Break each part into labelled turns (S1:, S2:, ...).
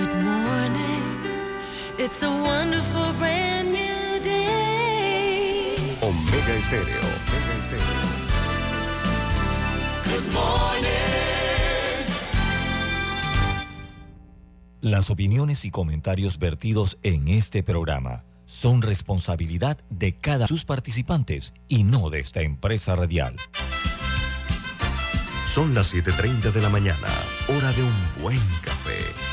S1: Good morning. It's a wonderful brand new day.
S2: Omega Estéreo. Omega Estéreo.
S1: Good morning.
S3: Las opiniones y comentarios vertidos en este programa son responsabilidad de cada sus participantes y no de esta empresa radial.
S2: Son las 7.30 de la mañana, hora de un buen café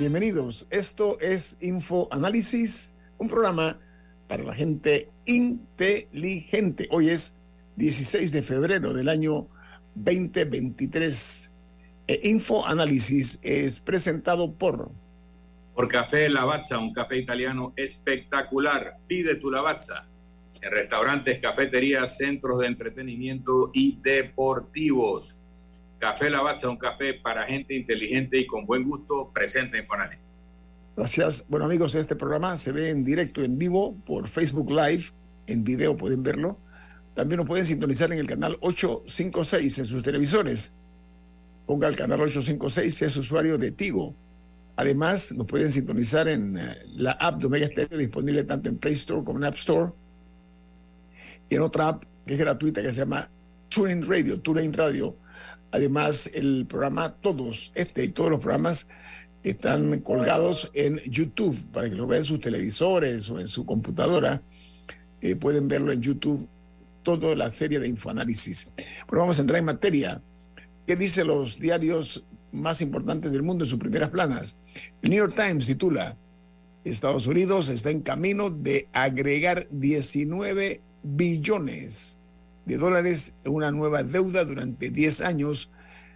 S4: Bienvenidos. Esto es Info Análisis, un programa para la gente inteligente. Hoy es 16 de febrero del año 2023. E Info Análisis es presentado por
S5: Por Café Lavazza, un café italiano espectacular. Pide tu Lavazza en restaurantes, cafeterías, centros de entretenimiento y deportivos. Café Lavazza, un café para gente inteligente y con buen gusto, presenta Infoanálisis.
S4: Gracias. Bueno, amigos, este programa se ve en directo, en vivo, por Facebook Live. En video pueden verlo. También lo pueden sintonizar en el canal 856 en sus televisores. Ponga el canal 856 si es usuario de Tigo. Además, nos pueden sintonizar en eh, la app de Omega Stereo, disponible tanto en Play Store como en App Store. Y en otra app que es gratuita que se llama TuneIn Radio, TuneIn Radio. Además, el programa, todos, este y todos los programas están colgados en YouTube para que lo vean en sus televisores o en su computadora. Eh, pueden verlo en YouTube, toda la serie de Infoanálisis. Bueno, vamos a entrar en materia. ¿Qué dicen los diarios más importantes del mundo en sus primeras planas? El New York Times titula, Estados Unidos está en camino de agregar 19 billones de dólares en una nueva deuda durante 10 años,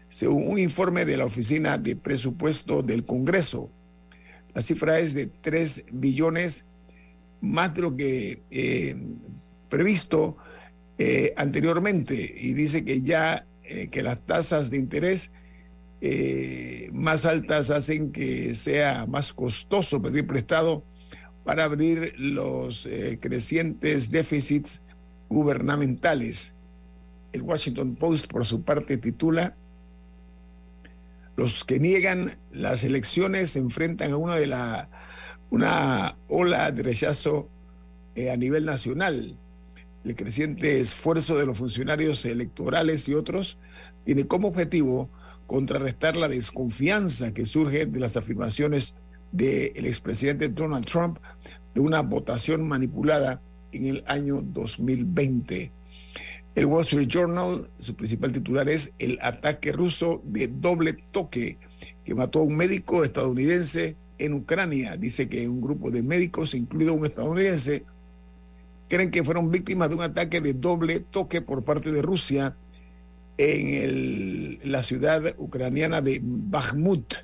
S4: según un informe de la Oficina de Presupuesto del Congreso. La cifra es de 3 billones, más de lo que eh, previsto eh, anteriormente, y dice que ya eh, que las tasas de interés más altas hacen que sea más costoso pedir prestado para abrir los crecientes déficits gubernamentales. El Washington Post, por su parte, titula, Los que niegan las elecciones se enfrentan a una de la una ola de rechazo eh, a nivel nacional. El creciente esfuerzo de los funcionarios electorales y otros tiene como objetivo contrarrestar la desconfianza que surge de las afirmaciones del expresidente Donald Trump de una votación manipulada en el año 2020. El Wall Street Journal, su principal titular es el ataque ruso de doble toque que mató a un médico estadounidense en Ucrania. Dice que un grupo de médicos, incluido un estadounidense, creen que fueron víctimas de un ataque de doble toque por parte de Rusia en la ciudad ucraniana de Bakhmut.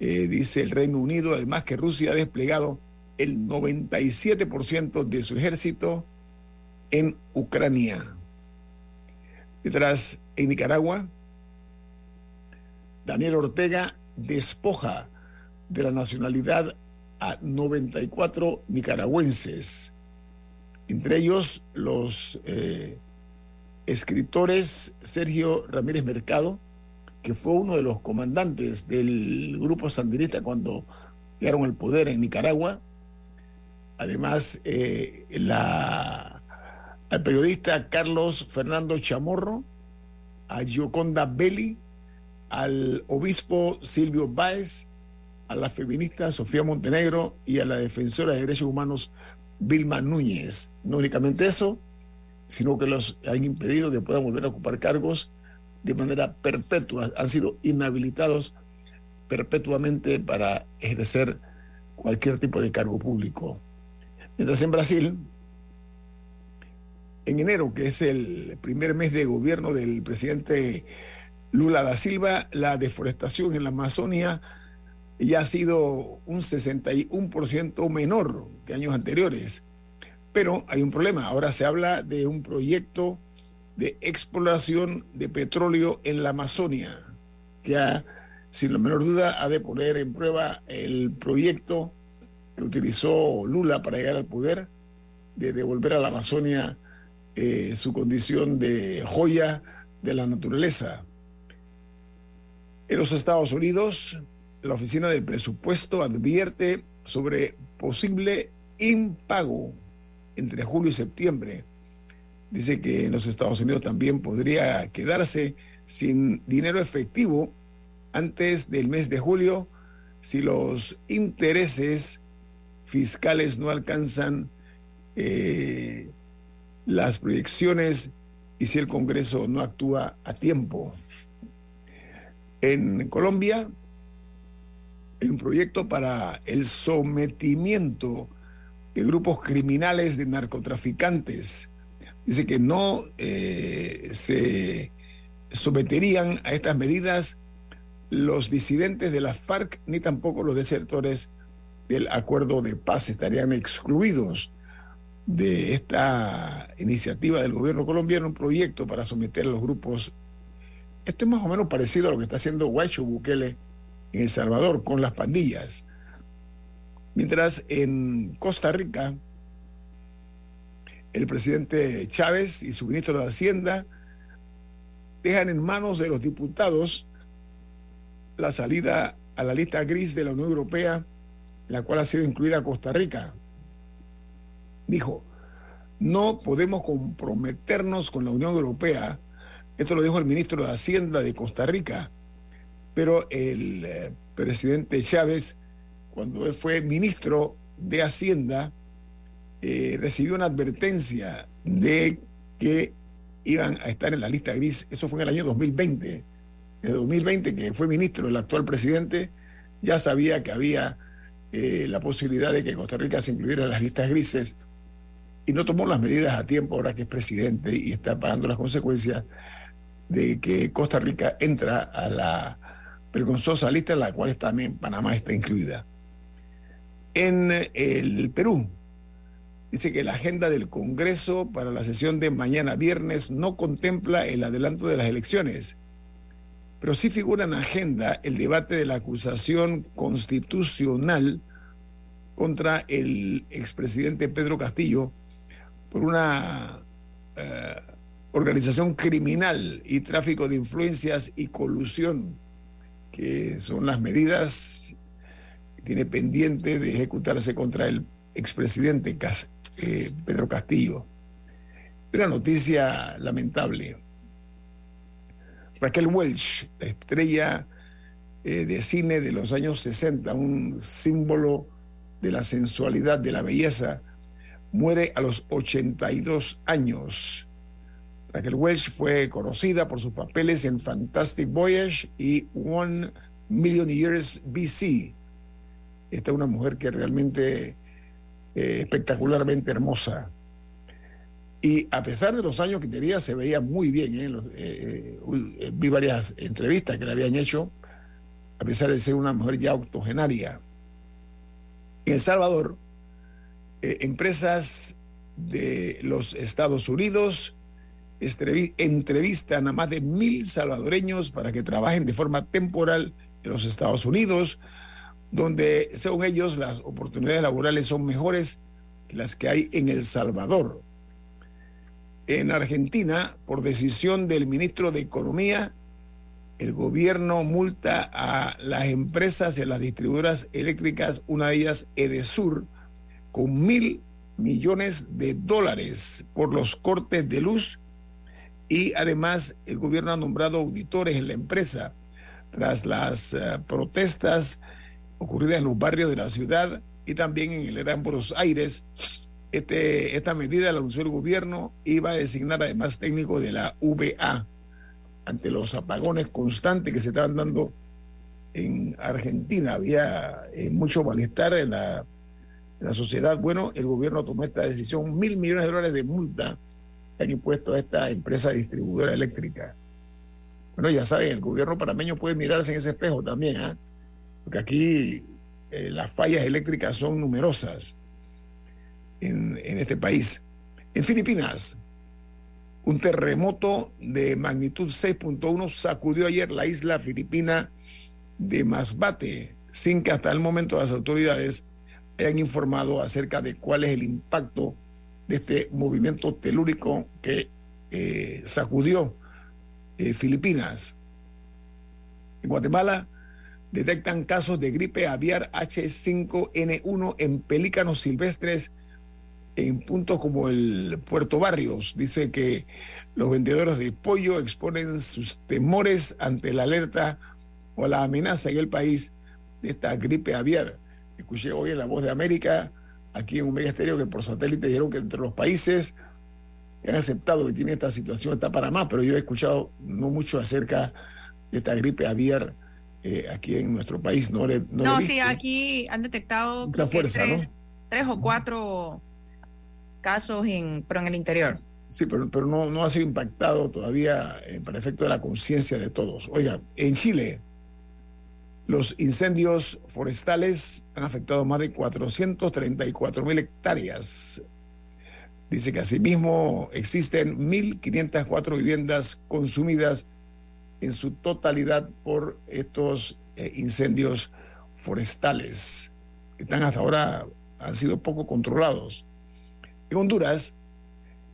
S4: Eh, dice el Reino Unido, además que Rusia ha desplegado el 97% de su ejército en Ucrania. Detrás, en Nicaragua, Daniel Ortega despoja de la nacionalidad a 94 nicaragüenses, entre ellos los eh, escritores Sergio Ramírez Mercado, que fue uno de los comandantes del grupo sandinista cuando llegaron al poder en Nicaragua. Además, eh, al periodista Carlos Fernando Chamorro, a Gioconda Belli, al obispo Silvio Báez, a la feminista Sofía Montenegro y a la defensora de derechos humanos Vilma Núñez. No únicamente eso, sino que los han impedido que puedan volver a ocupar cargos de manera perpetua. Han sido inhabilitados perpetuamente para ejercer cualquier tipo de cargo público. Mientras en Brasil, en enero, que es el primer mes de gobierno del presidente Lula da Silva, la deforestación en la Amazonia ya ha sido un 61% menor que años anteriores. Pero hay un problema. Ahora se habla de un proyecto de exploración de petróleo en la Amazonia, que sin la menor duda ha de poner en prueba el proyecto que utilizó Lula para llegar al poder, de devolver a la Amazonia eh, su condición de joya de la naturaleza. En los Estados Unidos, la Oficina de Presupuesto advierte sobre posible impago entre julio y septiembre. Dice que en los Estados Unidos también podría quedarse sin dinero efectivo antes del mes de julio si los intereses fiscales no alcanzan eh, las proyecciones y si el Congreso no actúa a tiempo. En Colombia, hay un proyecto para el sometimiento de grupos criminales de narcotraficantes. Dice que no eh, se someterían a estas medidas los disidentes de la FARC ni tampoco los desertores del acuerdo de paz estarían excluidos de esta iniciativa del gobierno colombiano, un proyecto para someter a los grupos. Esto es más o menos parecido a lo que está haciendo Guacho Bukele en El Salvador con las pandillas. Mientras en Costa Rica, el presidente Chávez y su ministro de Hacienda dejan en manos de los diputados la salida a la lista gris de la Unión Europea, la cual ha sido incluida Costa Rica. Dijo, no podemos comprometernos con la Unión Europea. Esto lo dijo el ministro de Hacienda de Costa Rica. Pero el eh, presidente Chávez cuando él fue ministro de Hacienda, eh, recibió una advertencia de que iban a estar en la lista gris. Eso fue en el año 2020. En 2020, que fue ministro el actual presidente, ya sabía que había eh, la posibilidad de que Costa Rica se incluyera en las listas grises y no tomó las medidas a tiempo ahora que es presidente y está pagando las consecuencias de que Costa Rica entra a la vergonzosa lista en la cual también Panamá está incluida en el Perú. Dice que la agenda del Congreso para la sesión de mañana viernes no contempla el adelanto de las elecciones, pero sí figura en agenda el debate de la acusación constitucional contra el expresidente Pedro Castillo por una eh, organización criminal y tráfico de influencias y colusión, que son las medidas tiene pendiente de ejecutarse contra el expresidente eh, Pedro Castillo. Una noticia lamentable. Raquel Welch, la estrella eh, de cine de los años 60, un símbolo de la sensualidad, de la belleza, muere a los 82 años. Raquel Welch fue conocida por sus papeles en Fantastic Voyage y One Million Years BC, esta es una mujer que realmente eh, espectacularmente hermosa. Y a pesar de los años que tenía, se veía muy bien. ¿eh? Eh, vi varias entrevistas que le habían hecho, a pesar de ser una mujer ya octogenaria. En El Salvador, empresas de los Estados Unidos entrevistan a más de mil salvadoreños para que trabajen de forma temporal en los Estados Unidos donde según ellos las oportunidades laborales son mejores que las que hay en El Salvador. En Argentina, por decisión del ministro de Economía, el gobierno multa a las empresas y a las distribuidoras eléctricas, una de ellas Edesur, con mil millones de dólares por los cortes de luz y además el gobierno ha nombrado auditores en la empresa tras las eh, protestas ocurridas en los barrios de la ciudad y también en el Gran Buenos Aires. Este, esta medida la anunció el gobierno iba a designar además técnico de la VA ante los apagones constantes que se estaban dando en Argentina. Había eh, mucho malestar en la, en la sociedad. Bueno, el gobierno tomó esta decisión, mil millones de dólares de multa que han impuesto a esta empresa distribuidora eléctrica. Bueno, ya saben, el gobierno panameño puede mirarse en ese espejo también, ¿ah? porque aquí eh, las fallas eléctricas son numerosas en, este país. En Filipinas, un terremoto de magnitud 6.1 sacudió ayer la isla filipina de Masbate, sin que hasta el momento las autoridades hayan informado acerca de cuál es el impacto de este movimiento telúrico que eh, sacudió eh, Filipinas. En Guatemala detectan casos de gripe aviar H5N1 en pelícanos silvestres en puntos como el Puerto Barrios. Dice que los vendedores de pollo exponen sus temores ante la alerta o la amenaza en el país de esta gripe aviar. Escuché hoy en La Voz de América, aquí en un medio estéreo, que por satélite dijeron que entre los países que han aceptado que tiene esta situación está Panamá, pero yo he escuchado no mucho acerca de esta gripe aviar eh, aquí en nuestro país. No, le, no,
S6: No,
S4: le he
S6: sí, aquí han detectado que
S4: fuerza,
S6: tres,
S4: ¿no?
S6: tres o cuatro casos, en, pero en el interior.
S4: Sí, pero, pero no, no ha sido impactado todavía eh, para efecto de la conciencia de todos. Oiga, en Chile, los incendios forestales han afectado más de 434 mil hectáreas. Dice que asimismo existen 1.504 viviendas consumidas en su totalidad por estos eh, incendios forestales, que están hasta ahora, han sido poco controlados. En Honduras,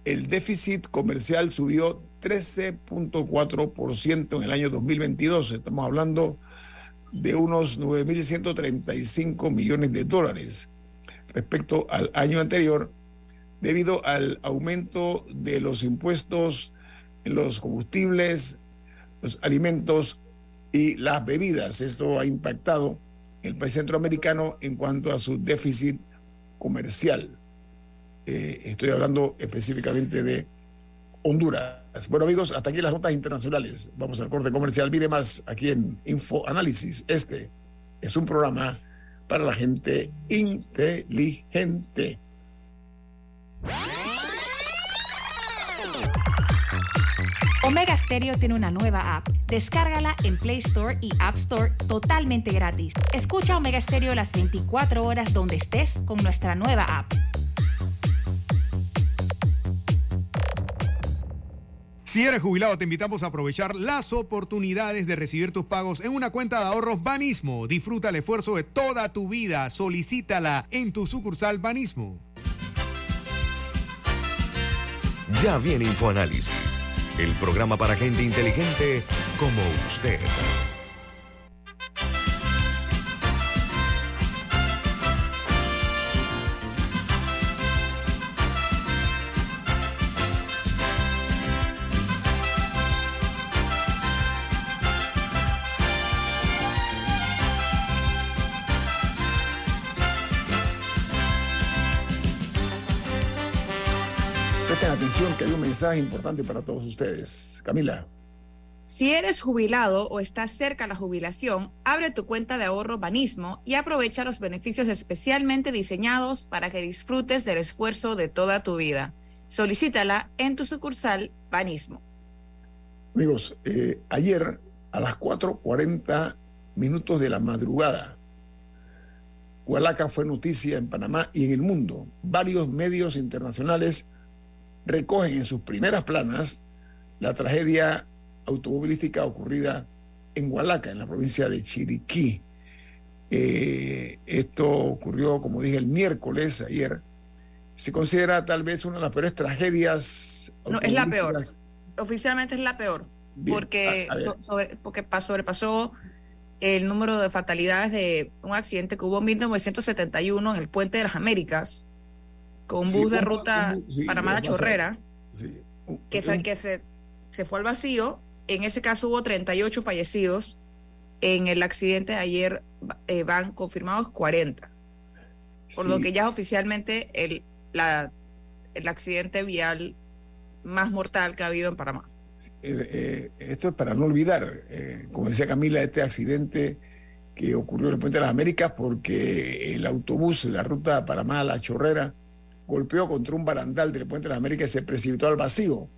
S4: el déficit comercial subió 13.4% en el año 2022. Estamos hablando de unos 9.135 millones de dólares respecto al año anterior, debido al aumento de los impuestos en los combustibles, los alimentos y las bebidas. Esto ha impactado el país centroamericano en cuanto a su déficit comercial. Eh, estoy hablando específicamente de Honduras. Bueno amigos, hasta aquí las notas internacionales. Vamos al corte comercial. Mire más aquí en Info Análisis. Este es un programa para la gente inteligente.
S7: Omega Stereo tiene una nueva app. Descárgala en Play Store y App Store totalmente gratis. Escucha Omega Stereo las 24 horas donde estés con nuestra nueva app.
S8: Si eres jubilado, te invitamos a aprovechar las oportunidades de recibir tus pagos en una cuenta de ahorros Banismo. Disfruta el esfuerzo de toda tu vida. Solicítala en tu sucursal Banismo.
S2: Ya viene InfoAnálisis, el programa para gente inteligente como usted.
S4: Hay un mensaje importante para todos ustedes. Camila.
S6: Si eres jubilado o estás cerca a la jubilación, abre tu cuenta de ahorro Banismo y aprovecha los beneficios especialmente diseñados para que disfrutes del esfuerzo de toda tu vida. Solicítala en tu sucursal Banismo.
S4: Amigos, eh, ayer a las 4.40 minutos de la madrugada, Hualaca fue noticia en Panamá y en el mundo. Varios medios internacionales recogen en sus primeras planas la tragedia automovilística ocurrida en Hualaca, en la provincia de Chiriquí. Eh, esto ocurrió, como dije, el miércoles, ayer. Se considera tal vez una de las peores tragedias.
S6: No, es la peor. Oficialmente es la peor,
S4: Bien,
S6: porque, so- sobre- porque pa- sobrepasó el número de fatalidades de un accidente que hubo en 1971 en el Puente de las Américas, con un
S4: Sí,
S6: bus de
S4: un-
S6: ruta
S4: un- sí,
S6: Panamá-La
S4: pasa-
S6: Chorrera.
S4: Sí. Un-
S6: que, fue, que se, se fue al vacío. En ese caso hubo 38 fallecidos En el accidente de ayer eh, van confirmados 40, por lo que ya es oficialmente el, la, el accidente vial más mortal que ha habido en Panamá.
S4: Eh, eh, esto es para no olvidar, como decía Camila, este accidente que ocurrió en el Puente de las Américas porque el autobús de la ruta Panamá a La Chorrera golpeó contra un barandal del Puente de las Américas y se precipitó al vacío.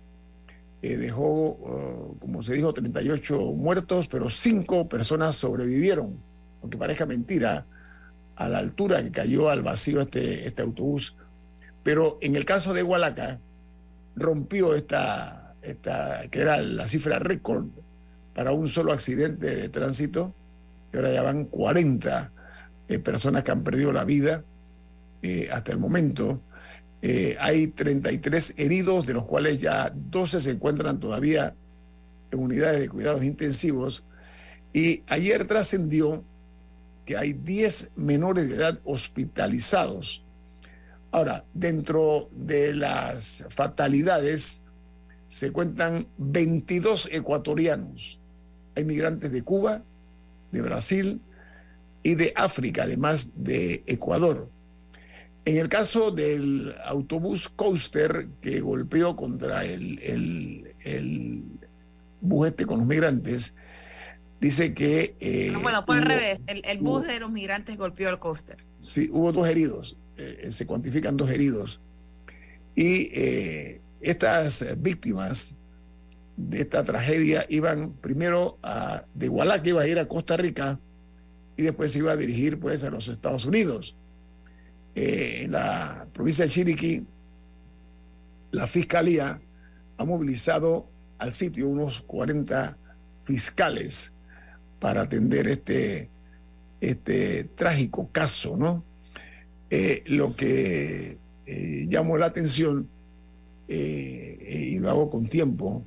S4: Eh, dejó, eh, como se dijo, 38 muertos, pero 5 personas sobrevivieron, aunque parezca mentira, a la altura que cayó al vacío este, este autobús. Pero en el caso de Hualaca, rompió esta, esta, que era la cifra récord para un solo accidente de tránsito, y ahora ya van 40 eh, personas que han perdido la vida eh, hasta el momento. Eh, hay 33 heridos, de los cuales ya 12 se encuentran todavía en unidades de cuidados intensivos. Y ayer trascendió que hay 10 menores de edad hospitalizados. Ahora, dentro de las fatalidades se cuentan 22 ecuatorianos. Hay migrantes de Cuba, de Brasil y de África, además de Ecuador. En el caso del autobús Coaster que golpeó contra el, el, el bus este con los migrantes, dice que... eh,
S6: No, bueno, fue al
S4: hubo-
S6: revés. El, el bus
S4: hubo-
S6: de los migrantes golpeó el coaster.
S4: Sí, hubo dos heridos, eh, se cuantifican dos heridos. Y eh, estas eh, víctimas de esta tragedia iban primero a, de Igualá, que iba a ir a Costa Rica, y después se iba a dirigir pues a los Estados Unidos. Eh, en la provincia de Chiriquí, la fiscalía ha movilizado al sitio unos 40 fiscales para atender este, este trágico caso, ¿no? Eh, lo que eh, llamó la atención, eh, y lo hago con tiempo,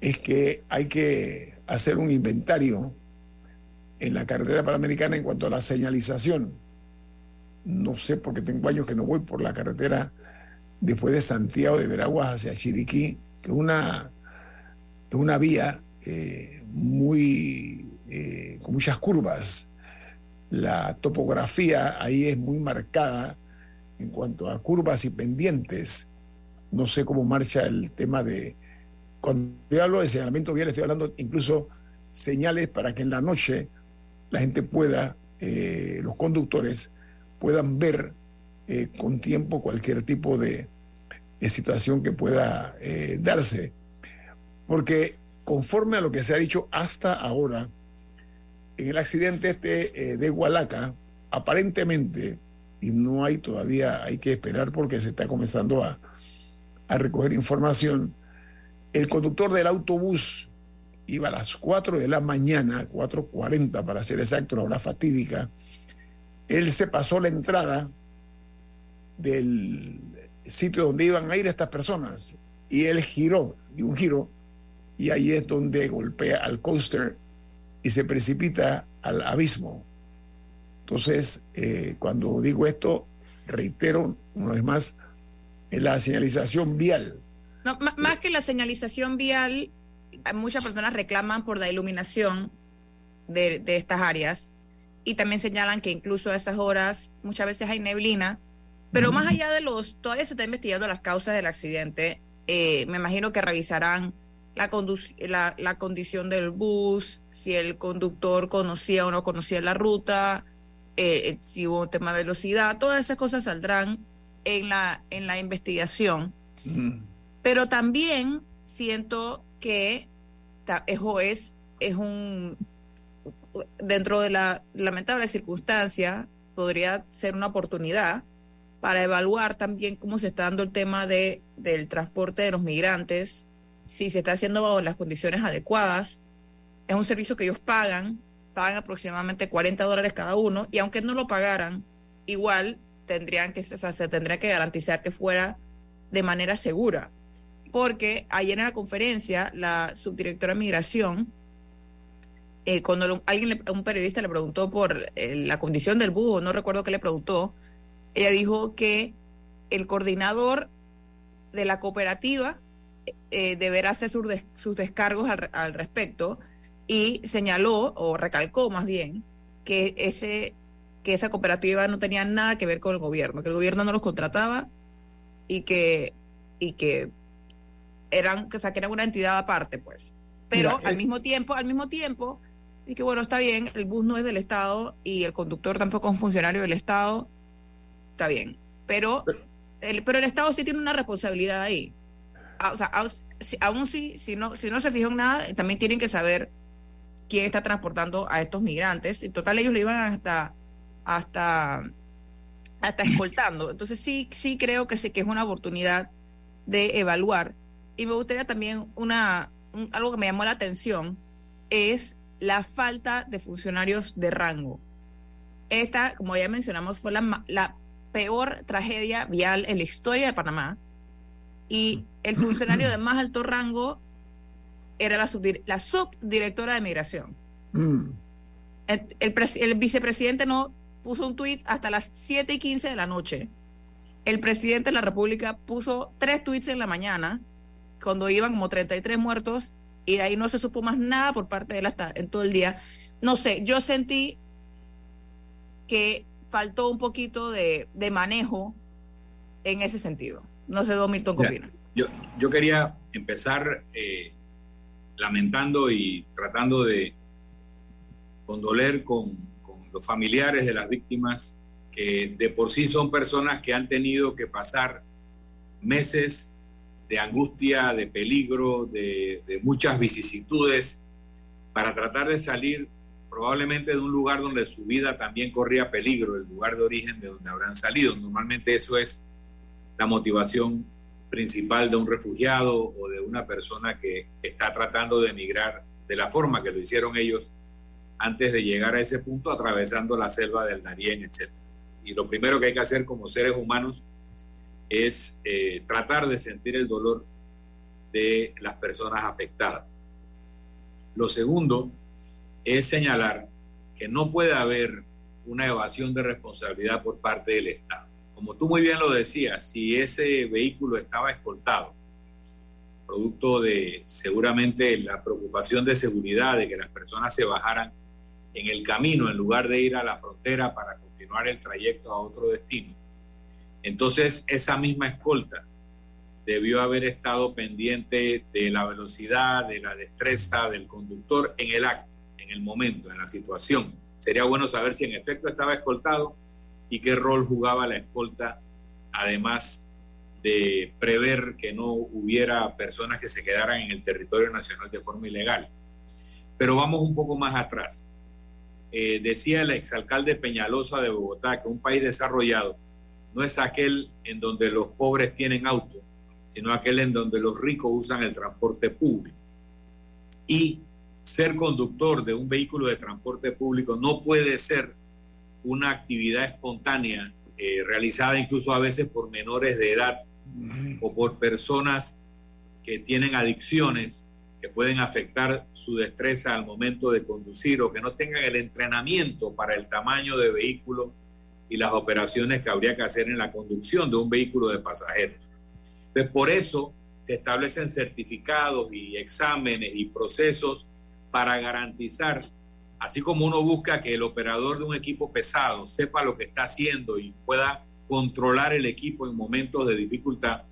S4: es que hay que hacer un inventario en la carretera panamericana en cuanto a la señalización. No sé, porque tengo años que no voy por la carretera después de Santiago de Veraguas hacia Chiriquí, que es una, una vía eh, muy, eh, con muchas curvas. La topografía ahí es muy marcada en cuanto a curvas y pendientes. No sé cómo marcha el tema de... Cuando yo hablo de señalamiento vial, estoy hablando incluso señales para que en la noche la gente pueda, eh, los conductores, puedan ver eh, con tiempo cualquier tipo de, situación que pueda eh, darse. Porque conforme a lo que se ha dicho hasta ahora, en el accidente este eh, de Hualaca, aparentemente, y no hay todavía, hay que esperar porque se está comenzando a, a recoger información, el conductor del autobús iba a las 4 de la mañana, 4.40 para ser exacto, una hora fatídica, él se pasó la entrada del sitio donde iban a ir estas personas y él giró, y un giro, y ahí es donde golpea al coaster y se precipita al abismo. Entonces, eh, cuando digo esto, reitero una vez más, en la señalización vial.
S6: No, ma- más que la señalización vial, muchas personas reclaman por la iluminación de, de estas áreas y también señalan que incluso a esas horas muchas veces hay neblina, pero más allá de los, todavía se está investigando las causas del accidente, eh, me imagino que revisarán la, la, la condición del bus, si el conductor conocía o no conocía la ruta, eh, si hubo un tema de velocidad, todas esas cosas saldrán en la, en la investigación. Pero también siento que ta- es, es un, dentro de la lamentable circunstancia, podría ser una oportunidad para evaluar también cómo se está dando el tema de, del transporte de los migrantes, si se está haciendo bajo las condiciones adecuadas. Es un servicio que ellos pagan, pagan aproximadamente 40 dólares cada uno, y aunque no lo pagaran, igual tendrían que, o se tendría que garantizar que fuera de manera segura porque ayer en la conferencia la subdirectora de migración, eh, cuando lo- alguien, le- un periodista le preguntó por eh, la condición del búho, no recuerdo qué le preguntó, ella dijo que el coordinador de la cooperativa eh, deberá hacer sus, des- sus descargos al, al respecto y señaló, o recalcó más bien, que, ese, que esa cooperativa no tenía nada que ver con el gobierno, que el gobierno no los contrataba y que, y que eran, o sea, que eran una entidad aparte, pues. Pero
S4: Mira,
S6: al
S4: eh,
S6: mismo tiempo, al mismo tiempo, y que bueno, está bien, el bus no es del Estado y el conductor tampoco es un funcionario del Estado, está bien. Pero el, pero el Estado sí tiene una responsabilidad ahí. Ah, O sea, aún si, si, no, si no se fijó en nada, también tienen que saber quién está transportando a estos migrantes. En total, ellos lo iban hasta, hasta, hasta escoltando. Entonces, sí, sí creo que sí que es una oportunidad de evaluar. Y me gustaría también una, un- algo que me llamó la atención es la falta de funcionarios de rango. Esta, como ya mencionamos, fue la, la peor tragedia vial en la historia de Panamá. Y el funcionario de más alto rango era la, subdir- la subdirectora de migración.
S4: Mm.
S6: El, el el vicepresidente no puso un tuit hasta las 7 y 15 de la noche. El presidente de la República puso tres tuits en la mañana, cuando iban como 33 muertos, y de ahí no se supo más nada por parte de él hasta en todo el día. No sé, yo sentí que faltó un poquito de, de manejo en ese sentido. No sé, Don Milton, ¿qué opina?
S5: Yo, yo quería empezar eh, lamentando y tratando de condoler con, con los familiares de las víctimas que de por sí son personas que han tenido que pasar meses de angustia, de peligro, de, muchas vicisitudes para tratar de salir probablemente de un lugar donde su vida también corría peligro, el lugar de origen de donde habrán salido. Normalmente eso es la motivación principal de un refugiado o de una persona que está tratando de emigrar de la forma que lo hicieron ellos antes de llegar a ese punto, atravesando la selva del Darién, etc. Y lo primero que hay que hacer como seres humanos es eh, tratar de sentir el dolor de las personas afectadas. Lo segundo es señalar que no puede haber una evasión de responsabilidad por parte del Estado. Como tú muy bien lo decías, si ese vehículo estaba escoltado, producto de seguramente la preocupación de seguridad de que las personas se bajaran en el camino en lugar de ir a la frontera para continuar el trayecto a otro destino, entonces esa misma escolta debió haber estado pendiente de la velocidad, de la destreza del conductor en el acto, en el momento, en la situación. Sería bueno saber si en efecto estaba escoltado y qué rol jugaba la escolta, además de prever que no hubiera personas que se quedaran en el territorio nacional de forma ilegal. Pero vamos un poco más atrás. Eh, decía el exalcalde Peñalosa de Bogotá que un país desarrollado no es aquel en donde los pobres tienen auto, sino aquel en donde los ricos usan el transporte público. Y ser conductor de un vehículo de transporte público no puede ser una actividad espontánea eh, realizada incluso a veces por menores de edad o por personas que tienen adicciones que pueden afectar su destreza al momento de conducir o que no tengan el entrenamiento para el tamaño de vehículo y las operaciones que habría que hacer en la conducción de un vehículo de pasajeros. Por eso se establecen certificados y exámenes y procesos para garantizar, así como uno busca que el operador de un equipo pesado sepa lo que está haciendo y pueda controlar el equipo en momentos de dificultad,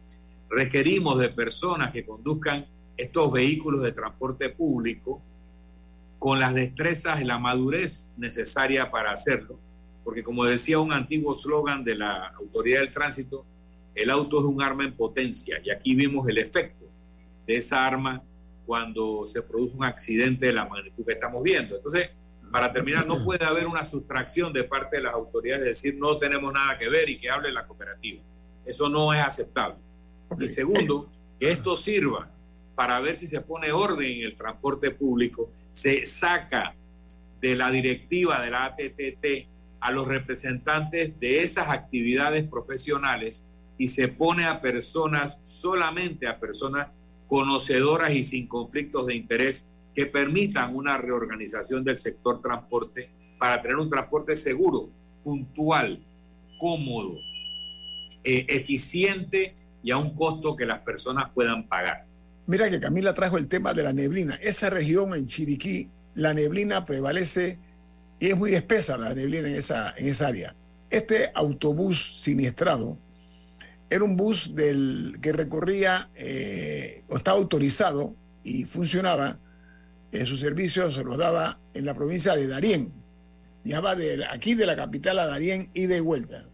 S5: requerimos de personas que conduzcan estos vehículos de transporte público con las destrezas y la madurez necesaria para hacerlo, porque como decía un antiguo slogan de la Autoridad del Tránsito, el auto es un arma en potencia y aquí vimos el efecto de esa arma cuando se produce un accidente de la magnitud que estamos viendo. Entonces, para terminar, no puede haber una sustracción de parte de las autoridades de decir no tenemos nada que ver y que hable la cooperativa. Eso no es aceptable. Y segundo, que esto sirva para ver si se pone orden en el transporte público, se saca de la directiva de la ATTT a los representantes de esas actividades profesionales y se pone a personas, solamente a personas conocedoras y sin conflictos de interés que permitan una reorganización del sector transporte para tener un transporte seguro, puntual, cómodo, eh, eficiente y a un costo que las personas puedan pagar.
S4: Mira que Camila trajo el tema de la neblina. Esa región en Chiriquí la neblina prevalece y es muy espesa la neblina en esa, en área. Este autobús siniestrado era un bus del, que recorría eh, o estaba autorizado y funcionaba. Eh, sus servicios se los daba en la provincia de Darién. Viajaba de aquí de la capital a Darién y de vuelta.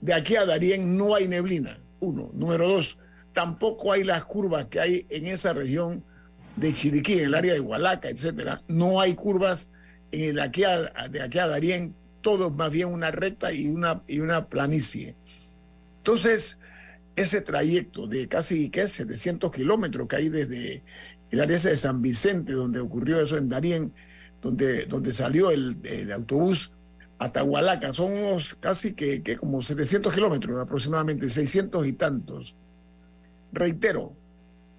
S4: De aquí a Darién no hay neblina, uno. Número dos, tampoco hay las curvas que hay en esa región de Chiriquí, en el área de Hualaca, etcétera. No hay curvas en el aquí de aquí a Darién, todo más bien una recta y una, y una planicie. Entonces, ese trayecto de casi ¿qué? 700 kilómetros que hay desde el área de San Vicente, donde ocurrió eso en Darién, donde, donde salió el, autobús hasta Hualaca, son casi que, que como 700 kilómetros aproximadamente, 600 y tantos. Reitero,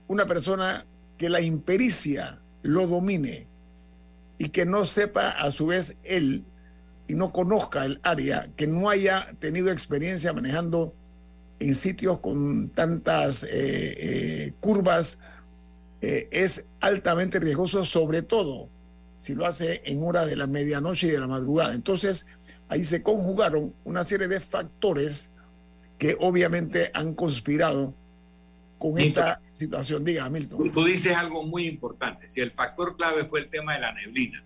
S4: una persona que la impericia lo domine y que no sepa a su vez él y no conozca el área, que no haya tenido experiencia manejando en sitios con tantas eh, eh, curvas, eh, es altamente riesgoso, sobre todo si lo hace en hora de la medianoche y de la madrugada. Entonces, ahí se conjugaron una serie de factores que obviamente han conspirado con esta situación. Diga, Milton.
S5: Tú dices algo muy importante. Si el factor clave fue el tema de la neblina.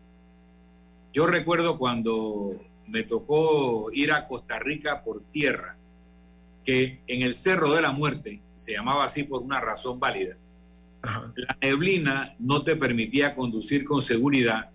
S5: Yo recuerdo cuando me tocó ir a Costa Rica por tierra, que en el Cerro de la Muerte, se llamaba así por una razón válida, la neblina no te permitía conducir con seguridad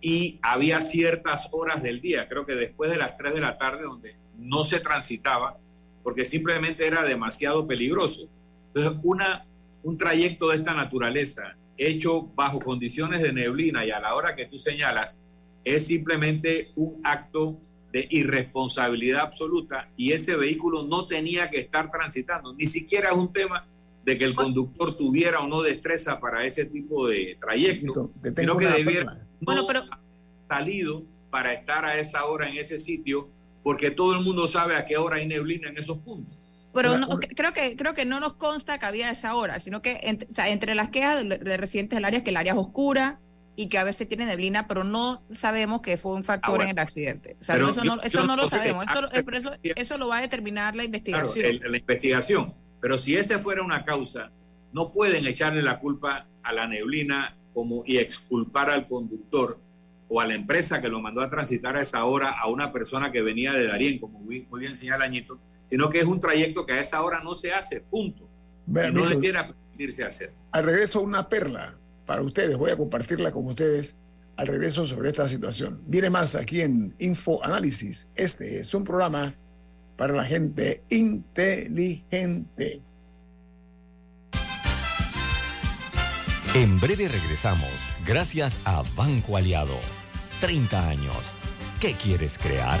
S5: y había ciertas horas del día, creo que después de las 3 de la tarde, donde no se transitaba porque simplemente era demasiado peligroso. Entonces, una, un trayecto de esta naturaleza hecho bajo condiciones de neblina y a la hora que tú señalas, es simplemente un acto de irresponsabilidad absoluta y ese vehículo no tenía que estar transitando. Ni siquiera es un tema de que el conductor tuviera o no destreza para ese tipo de trayecto, sino que debiera bueno, pero... salido para estar a esa hora en ese sitio, porque todo el mundo sabe a qué hora hay neblina en esos puntos.
S6: Pero creo que creo que no nos consta que había esa hora, sino que entre, las quejas de, residentes del área es que el área es oscura y que a veces tiene neblina, pero no sabemos que fue un factor ah, en el accidente. O sea, eso, no, eso no, lo sabemos. Eso, eso, lo va a determinar la investigación.
S5: la investigación. Pero si esa fuera una causa, no pueden echarle la culpa a la neblina como y exculpar al conductor o a la empresa que lo mandó a transitar a esa hora a una persona que venía de Darien, como muy, bien señala Añito, sino que es un trayecto que a esa hora no se hace, punto. no debiera permitirse hacer.
S4: Al regreso, una perla para ustedes, voy a compartirla con ustedes al regreso sobre esta situación. Viene más aquí en Info Análisis. Este es un programa para la gente inteligente.
S3: En breve regresamos, gracias a Banco Aliado. 30 años. ¿Qué quieres crear?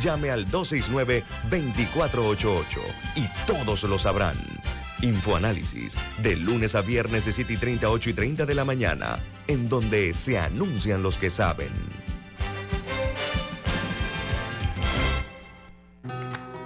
S2: Llame al 269-2488 y todos lo sabrán. Infoanálisis, de lunes a viernes de 7 y 30, 8 y 30 de la mañana, en donde se anuncian los que saben.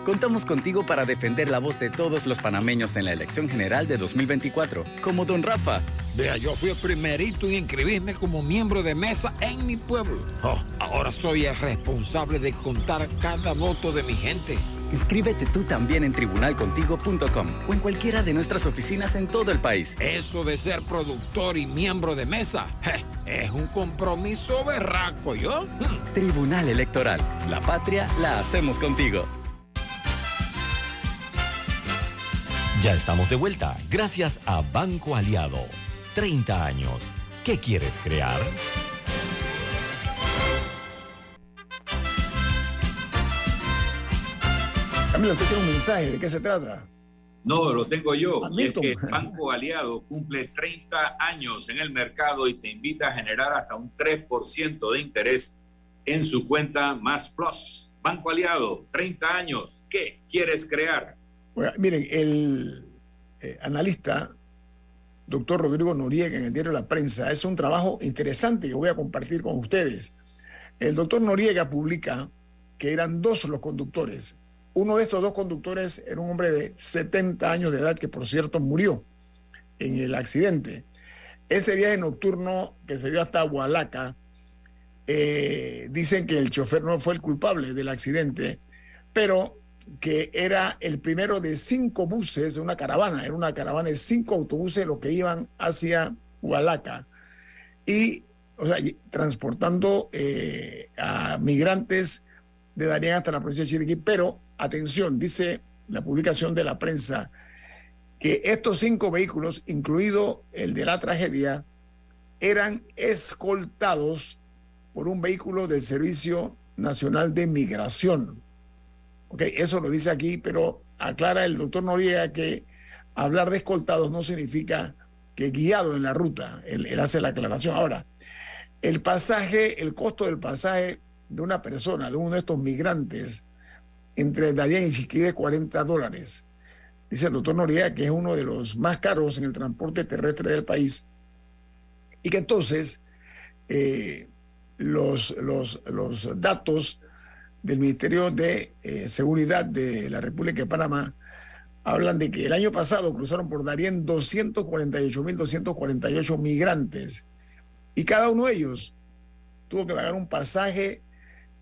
S9: Contamos contigo para defender la voz de todos los panameños en la elección general de 2024, como don Rafa.
S10: Vea, yo fui el primerito en inscribirme como miembro de mesa en mi pueblo. Oh, ahora soy el responsable de contar cada voto de mi gente.
S9: Inscríbete tú también en tribunalcontigo.com o en cualquiera de nuestras oficinas en todo el país.
S10: Eso de ser productor y miembro de mesa je, es un compromiso berraco, ¿yo?
S9: Tribunal Electoral. La patria la hacemos contigo.
S3: Ya estamos de vuelta, gracias a Banco Aliado. 30 años. ¿Qué quieres crear?
S4: Camilo, usted tiene un mensaje, ¿de qué se trata?
S5: No, lo tengo yo.
S4: Ah,
S5: es que Banco Aliado cumple 30 años en el mercado y te invita a generar hasta un 3% de interés en su cuenta Más Plus. Banco Aliado, 30 años. ¿Qué quieres crear?
S4: Bueno, miren, el eh, analista, doctor Rodrigo Noriega, en el diario La Prensa, es un trabajo interesante que voy a compartir con ustedes. El doctor Noriega publica que eran dos los conductores. Uno de estos dos conductores era un hombre de 70 años de edad que, por cierto, murió en el accidente. Este viaje nocturno que se dio hasta Hualaca, eh, dicen que el chofer no fue el culpable del accidente, pero que era el primero de cinco buses, una caravana, era una caravana de cinco autobuses los que iban hacia Hualaca y, o sea, transportando eh, a migrantes de Darien hasta la provincia de Chiriquí. Pero, atención, dice la publicación de la prensa, que estos cinco vehículos, incluido el de la tragedia, eran escoltados por un vehículo del Servicio Nacional de Migración. Ok, eso lo dice aquí, pero aclara el doctor Noriega que hablar de escoltados no significa que guiado en la ruta. Él, hace la aclaración. Ahora, el pasaje, el costo del pasaje de una persona, de uno de estos migrantes, entre Darien y Chiquí de 40 dólares. Dice el doctor Noriega que es uno de los más caros en el transporte terrestre del país y que entonces eh, los, los, los datos del Ministerio de eh, Seguridad de la República de Panamá hablan de que el año pasado cruzaron por Darien 248.248 migrantes y cada uno de ellos tuvo que pagar un pasaje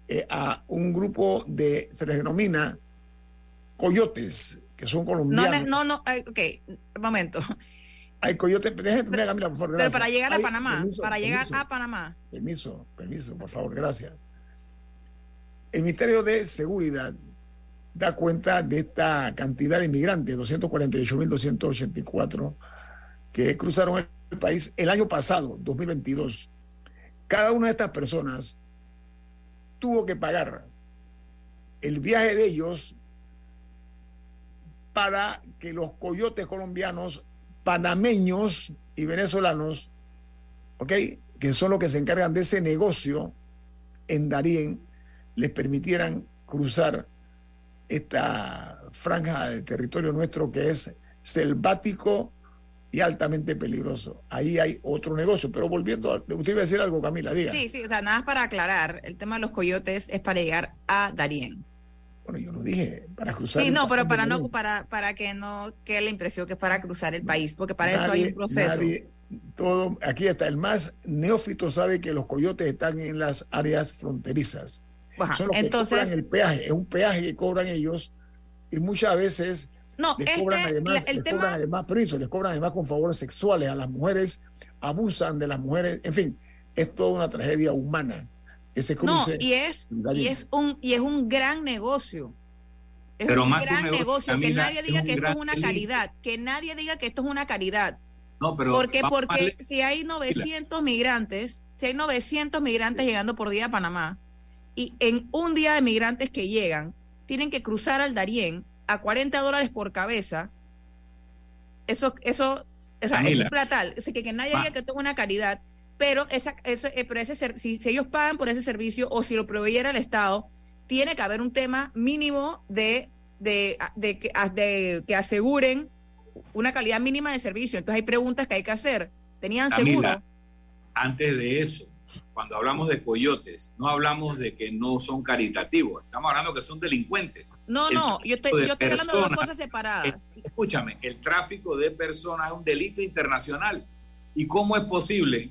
S4: eh, a un grupo de, se les denomina coyotes, que son
S6: No,
S4: colombianos.
S6: no, no, eh, ok, un momento.
S4: Hay coyotes, déjeme terminar, Camila, por favor.
S6: Pero para llegar a Panamá,
S4: permiso,
S6: para llegar
S4: permiso.
S6: a Panamá.
S4: Permiso, permiso, por favor, gracias. El Ministerio de Seguridad da cuenta de esta cantidad de inmigrantes, 248.284, que cruzaron el país el año pasado, 2022. Cada una de estas personas tuvo que pagar el viaje de ellos para que los coyotes colombianos, panameños y venezolanos ¿ok? Que son los que se encargan de ese negocio en Darien, les permitieran cruzar esta franja de territorio nuestro que es selvático y altamente peligroso. Ahí hay otro negocio. Pero volviendo, a, usted iba a decir algo, Camila, diga.
S6: Sí, sí, o sea, nada más para aclarar, el tema de los coyotes es para llegar a Darien.
S4: Bueno, yo lo dije, para cruzar.
S6: Sí, no, pero para no para para que no quede la impresión que es para cruzar el país, porque para eso hay un proceso.
S4: nadie- todo, aquí está, el más neófito sabe que los coyotes están en las áreas fronterizas.
S6: Ajá,
S4: Son los que
S6: entonces-
S4: cobran el peaje, es un peaje que cobran ellos y muchas veces
S6: No,
S4: les
S6: este,
S4: cobran además,
S6: el
S4: les
S6: tema-
S4: cobran además, permiso, les cobran además con favores sexuales a las mujeres, abusan de las mujeres, en fin, es toda una tragedia humana. Ese
S6: No, y es y es un y es un gran negocio. Es
S5: Pero
S6: un
S5: más que un
S6: gran
S5: negocio,
S6: negocio, que nadie diga que esto es
S5: gran
S6: una
S5: delito.
S6: caridad, que nadie diga que esto es una caridad.
S5: No, pero
S6: porque porque si hay 900 migrantes, si hay 900 migrantes llegando por día a Panamá y en un día de migrantes que llegan tienen que cruzar al Darién a 40 dólares por cabeza, eso eso o sea, es un platal, que que nadie diga que es una caridad, pero esa ese, eh, pero ese ser- si, si ellos pagan por ese servicio o si lo proveyera el Estado, tiene que haber un tema mínimo de de, de, que- de que aseguren una calidad mínima de servicio. Entonces hay preguntas que hay que hacer. ¿Tenían seguro?
S5: Camila, antes de eso, cuando hablamos de coyotes, no hablamos de que no son caritativos, estamos hablando que son delincuentes.
S6: No,
S5: El
S6: no, yo estoy, yo hablando de dos cosas separadas.
S5: Escúchame, el tráfico de personas es un delito internacional. ¿Y cómo es posible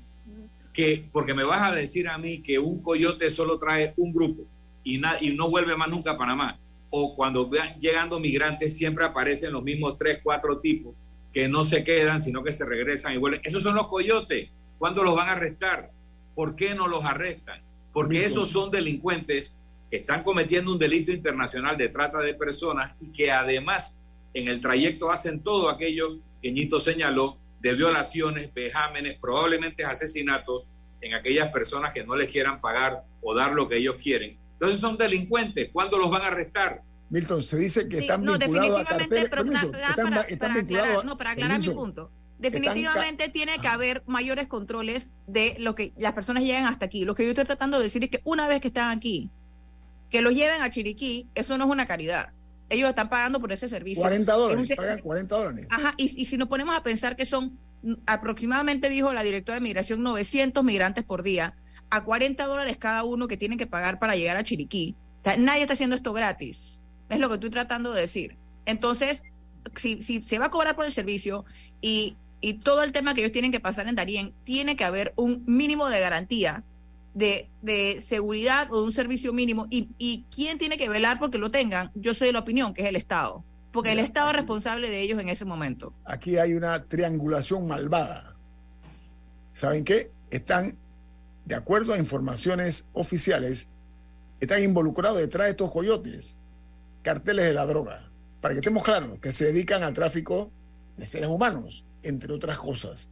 S5: que, porque me vas a decir a mí que un coyote solo trae un grupo y, na- y no vuelve más nunca a Panamá? o cuando van llegando migrantes siempre aparecen los mismos tres, cuatro tipos que no se quedan, sino que se regresan y vuelven. Esos son los coyotes. ¿Cuándo los van a arrestar? ¿Por qué no los arrestan? Porque esos son delincuentes que están cometiendo un delito internacional de trata de personas y que además en el trayecto hacen todo aquello que Ñito señaló de violaciones, vejámenes, probablemente asesinatos en aquellas personas que no les quieran pagar o dar lo que ellos quieren. Entonces son delincuentes. ¿Cuándo los van a arrestar?
S4: Milton, se dice que
S6: Sí,
S4: están
S6: no,
S4: vinculados a
S6: definitivamente,
S4: carteles.
S6: na-
S4: están,
S6: para,
S4: están
S6: para
S4: vinculados
S6: aclarar,
S4: a-
S6: no, para aclarar mi
S4: permiso. Están
S6: Definitivamente tiene que haber mayores controles de lo que las personas llegan hasta aquí. Lo que yo estoy tratando de decir es que una vez que están aquí, que los lleven a Chiriquí, eso no es una caridad. Ellos están pagando por ese servicio.
S4: 40
S6: Es un
S4: dólares, pagan 40 dólares.
S6: Ajá, y, y si nos ponemos a pensar que son mm, aproximadamente, dijo la directora de migración, 900 migrantes por día, a 40 dólares cada uno que tienen que pagar para llegar a Chiriquí. O sea, nadie está haciendo esto gratis. Es lo que estoy tratando de decir. Entonces, si, si se va a cobrar por el servicio y, y todo el tema que ellos tienen que pasar en Darien, tiene que haber un mínimo de garantía de, de seguridad o de un servicio mínimo. Y, y quién tiene que velar porque lo tengan, yo soy de la opinión que es el Estado. Porque el Estado es responsable de ellos en ese momento.
S4: Aquí hay una triangulación malvada. ¿Saben qué? Están, de acuerdo a informaciones oficiales, están involucrados detrás de estos coyotes, carteles de la droga. Para que estemos claros, que se dedican al tráfico de seres humanos, entre otras cosas.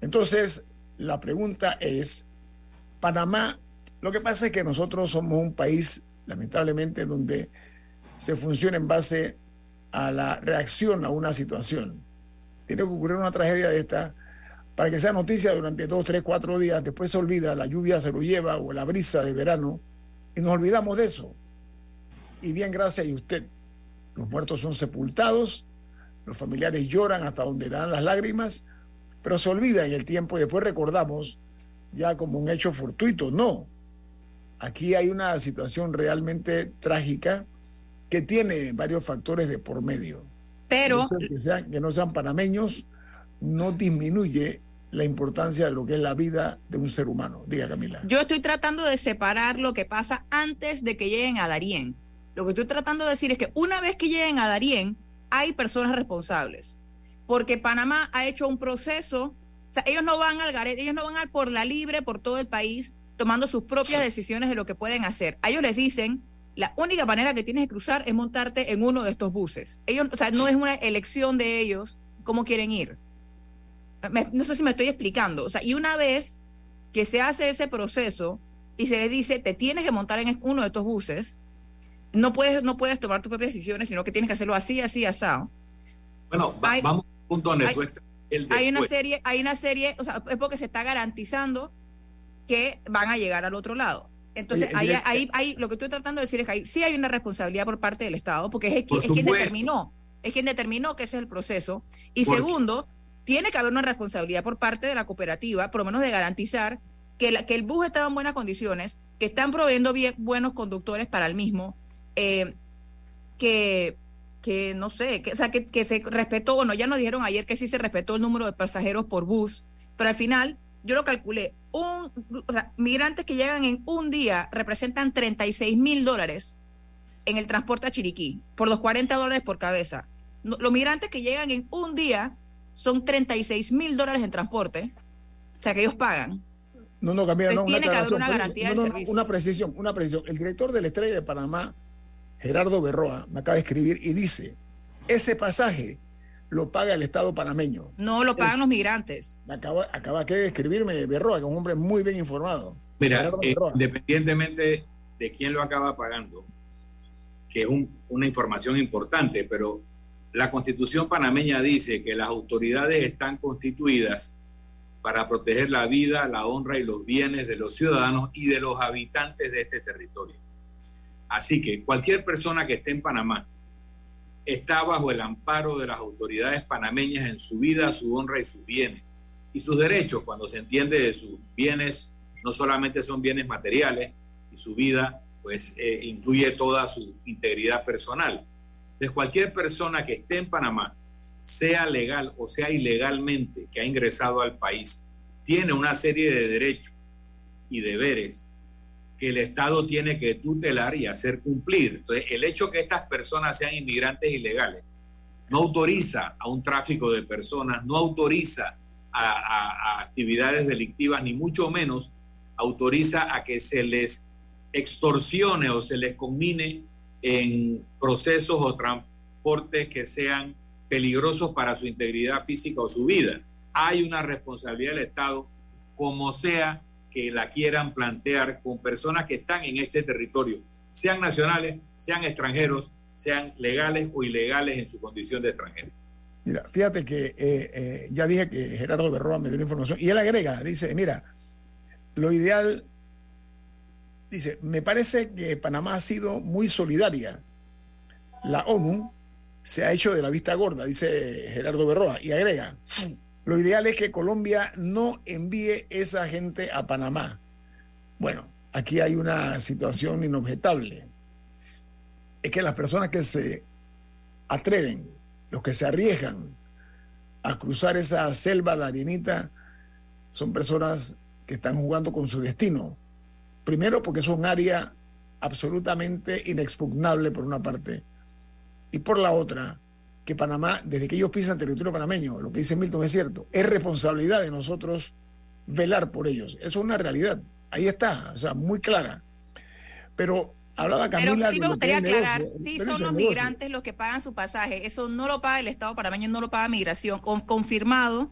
S4: Entonces, la pregunta es, Panamá, lo que pasa es que nosotros somos un país, lamentablemente, donde se funciona en base a la reacción a una situación. Tiene que ocurrir una tragedia de esta para que sea noticia durante dos, tres, cuatro días, después se olvida, la lluvia se lo lleva o la brisa de verano y nos olvidamos de eso. Y bien, gracias a usted. Los muertos son sepultados, los familiares lloran hasta donde dan las lágrimas, pero se olvida en el tiempo y después recordamos ya como un hecho fortuito. No, aquí hay una situación realmente trágica que tiene varios factores de por medio.
S6: Pero
S4: que, sean, que no sean panameños no disminuye la importancia de lo que es la vida de un ser humano. Diga Camila.
S6: yo estoy tratando de separar lo que pasa antes de que lleguen a Darién. Lo que estoy tratando de decir es que una vez que lleguen a Darién, hay personas responsables. Porque Panamá ha hecho un proceso, o sea, ellos no van al garete, ellos no van al por la libre por todo el país tomando sus propias decisiones de lo que pueden hacer. A ellos les dicen, la única manera que tienes que cruzar es montarte en uno de estos buses. Ellos, o sea, no es una elección de ellos cómo quieren ir. No sé si me estoy explicando. O sea, y una vez que se hace ese proceso y se les dice, te tienes que montar en uno de estos buses, no puedes, no puedes tomar tus propias decisiones, sino que tienes que hacerlo así, así, asado.
S5: Bueno, va-
S6: Hay-
S5: vamos punto donde
S6: hay-.
S5: El
S6: Hay una serie, hay una serie, o sea, es porque se está garantizando que van a llegar al otro lado. Entonces,
S4: el
S6: ahí,
S4: direct-
S6: ahí, ahí- lo que estoy tratando de decir es que ahí sí hay una responsabilidad por parte del Estado, porque es,
S5: Por
S6: es quien determinó, es quien determinó que ese es el proceso. Y
S5: Porque-
S6: segundo, tiene que haber una responsabilidad por parte de la cooperativa, por lo menos de garantizar que, la- que el bus estaba en buenas condiciones, que están proveyendo bien buenos conductores para el mismo, eh, que, que no sé, que, o sea, que, que se respetó, bueno, ya nos dijeron ayer que sí se respetó el número de pasajeros por bus, pero al final yo lo calculé, un, o sea, migrantes que llegan en un día representan 36 mil dólares en el transporte a Chiriquí, por los 40 dólares por cabeza. No- Los migrantes que llegan en un día son 36 mil dólares en transporte, o sea, que ellos pagan.
S4: No, no, Camila, no,
S6: una
S4: pero-
S6: garantía
S4: no, no,
S6: servicio.
S4: Una precisión, una precisión. El director de la Estrella de Panamá, Gerardo Berroa, me acaba de escribir y dice, ese pasaje lo paga el Estado panameño.
S6: No lo pagan los migrantes.
S4: Me acaba, acaba que de escribirme Berroa, que es un hombre muy bien informado.
S5: Mira,
S4: Gerardo
S5: eh,
S4: Berroa.
S5: independientemente de quién lo acaba pagando, que es un- una información importante, pero la constitución panameña dice que las autoridades están constituidas para proteger la vida, la honra y los bienes de los ciudadanos y de los habitantes de este territorio. Así que cualquier persona que esté en Panamá está bajo el amparo de las autoridades panameñas en su vida, su honra y sus bienes. Y sus derechos, cuando se entiende de sus bienes, no solamente son bienes materiales, y su vida pues eh, incluye toda su integridad personal. Entonces cualquier persona que esté en Panamá, sea legal o sea ilegalmente, que ha ingresado al país, tiene una serie de derechos y deberes que el Estado tiene que tutelar y hacer cumplir. Entonces, el hecho que estas personas sean inmigrantes ilegales no autoriza a un tráfico de personas, no autoriza a, a actividades delictivas, ni mucho menos autoriza a que se les extorsione o se les combine en procesos o transportes que sean peligrosos para su integridad física o su vida. Hay una responsabilidad del Estado, como sea que la quieran plantear con personas que están en este territorio, sean nacionales, sean extranjeros, sean legales o ilegales en su condición de extranjero.
S4: Mira, fíjate que eh, eh, ya dije que Gerardo Berroa me dio la información y él agrega, dice, mira, lo ideal, dice, me parece que Panamá ha sido muy solidaria. La ONU se ha hecho de la vista gorda, dice Gerardo Berroa, y agrega, lo ideal es que Colombia no envíe esa gente a Panamá. Bueno, aquí hay una situación inobjetable. Es que las personas que se atreven, los que se arriesgan a cruzar esa selva de arenita, son personas que están jugando con su destino. Primero porque es un área absolutamente inexpugnable por una parte y por la otra que Panamá, desde que ellos pisan territorio panameño, lo que dice Milton es cierto, es responsabilidad de nosotros velar por ellos. Eso es una realidad. Ahí está, o sea, muy clara. Pero hablaba Camila...
S6: Pero sí me gustaría aclarar, sí son los migrantes los que pagan su pasaje. Eso no lo paga el Estado panameño, no lo paga migración. Con, confirmado,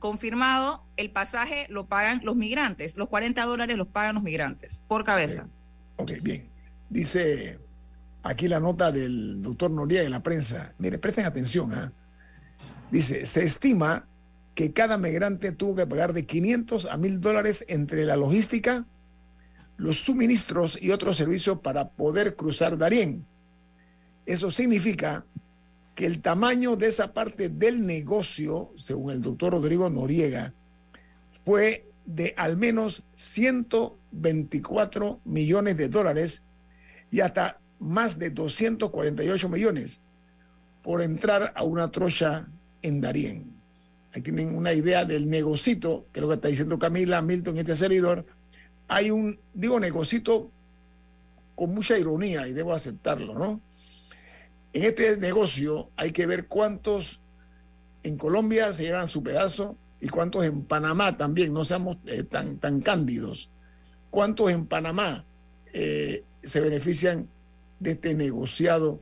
S6: confirmado, el pasaje lo pagan los migrantes. Los 40 dólares los pagan los migrantes, por cabeza.
S4: Ok, bien. Dice aquí la nota del doctor Noriega en la prensa. Mire, presten atención. ¿ah? Dice, se estima que cada migrante tuvo que pagar de 500 a 1000 dólares entre la logística, los suministros y otros servicios para poder cruzar Darién. Eso significa que el tamaño de esa parte del negocio, según el doctor Rodrigo Noriega, fue de al menos 124 millones de dólares y hasta más de 248 millones por entrar a una trocha en Darién. Ahí tienen una idea del negocito, que es lo que está diciendo Camila, Milton y este servidor. Hay un, digo, negocito con mucha ironía y debo aceptarlo, ¿no? En este negocio hay que ver cuántos en Colombia se llevan su pedazo y cuántos en Panamá también, no seamos eh, tan, tan cándidos. ¿Cuántos en Panamá eh, se benefician de este negociado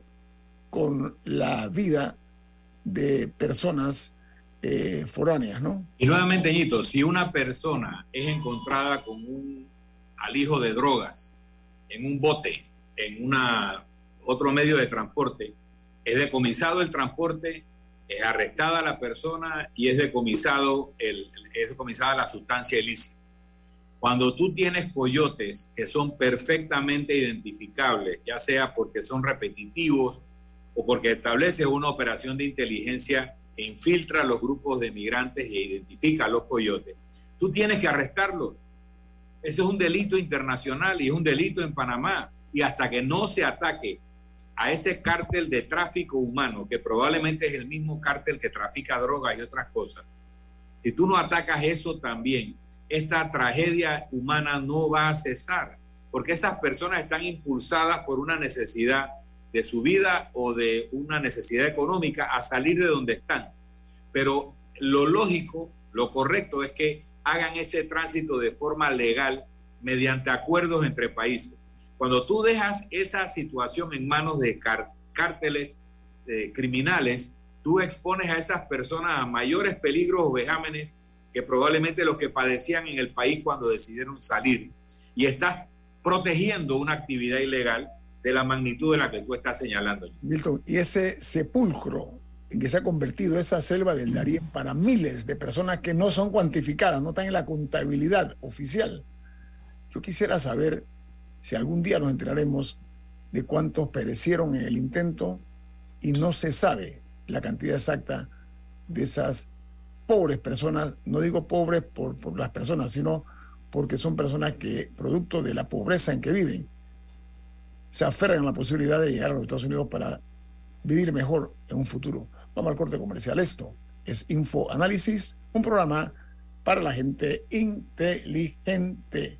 S4: con la vida de personas eh, foráneas, ¿no?
S5: Y nuevamente, Ñito, si una persona es encontrada con un alijo de drogas en un bote, en una, otro medio de transporte, es decomisado el transporte, es arrestada la persona y es decomisado el, es decomisada la sustancia ilícita. Cuando tú tienes coyotes que son perfectamente identificables, ya sea porque son repetitivos o porque establece una operación de inteligencia que infiltra los grupos de migrantes e identifica a los coyotes, tú tienes que arrestarlos. Eso es un delito internacional y es un delito en Panamá. Y hasta que no se ataque a ese cártel de tráfico humano, que probablemente es el mismo cártel que trafica drogas y otras cosas, si tú no atacas eso también, esta tragedia humana no va a cesar, porque esas personas están impulsadas por una necesidad de su vida o de una necesidad económica a salir de donde están. Pero lo lógico, lo correcto es que hagan ese tránsito de forma legal mediante acuerdos entre países. Cuando tú dejas esa situación en manos de cárteles eh, criminales, tú expones a esas personas a mayores peligros o vejámenes que probablemente lo que padecían en el país cuando decidieron salir. Y estás protegiendo una actividad ilegal de la magnitud de la que tú estás señalando.
S4: Milton, y ese sepulcro en que se ha convertido esa selva del Darién para miles de personas que no son cuantificadas, no están en la contabilidad oficial. Yo quisiera saber si algún día nos enteraremos de cuántos perecieron en el intento y no se sabe la cantidad exacta de esas pobres personas, no digo pobres por, por las personas, sino porque son personas que, producto de la pobreza en que viven, se aferran a la posibilidad de llegar a los Estados Unidos para vivir mejor en un futuro. Vamos al corte comercial. Esto es Info Análisis, un programa para la gente inteligente.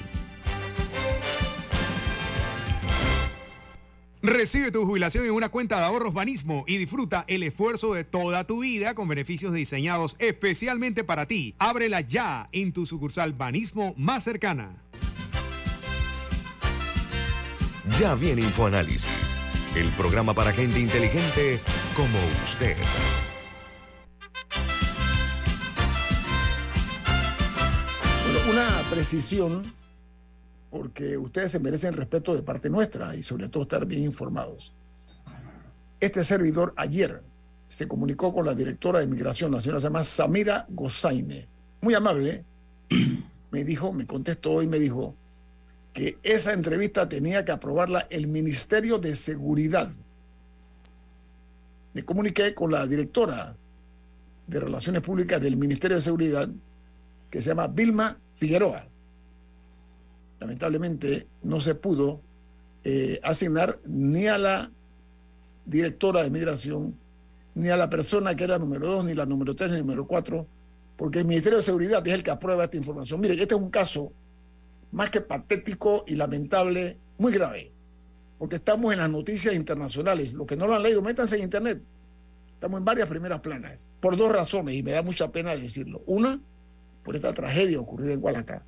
S8: Recibe tu jubilación en una cuenta de ahorros Banismo y disfruta el esfuerzo de toda tu vida con beneficios diseñados especialmente para ti. Ábrela ya en tu sucursal Banismo más cercana.
S2: Ya viene InfoAnálisis, el programa para gente inteligente como usted.
S4: Bueno, una precisión, porque ustedes se merecen respeto de parte nuestra y sobre todo estar bien informados. Este servidor ayer se comunicó con la directora de Migración Nacional, se llama Samira Gozaine. Muy amable, me dijo, me contestó y me dijo que esa entrevista tenía que aprobarla el Ministerio de Seguridad. Me comuniqué con la directora de Relaciones Públicas del Ministerio de Seguridad, que se llama Vilma Figueroa. Lamentablemente no se pudo eh, asignar ni a la directora de migración, ni a la persona que era número dos, ni la número tres, ni la número cuatro, porque el Ministerio de Seguridad es el que aprueba esta información. Miren, este es un caso más que patético y lamentable, muy grave, porque estamos en las noticias internacionales. Los que no lo han leído, métanse en Internet. Estamos en varias primeras planas, por dos razones, y me da mucha pena decirlo. Una, por esta tragedia ocurrida en Gualacá,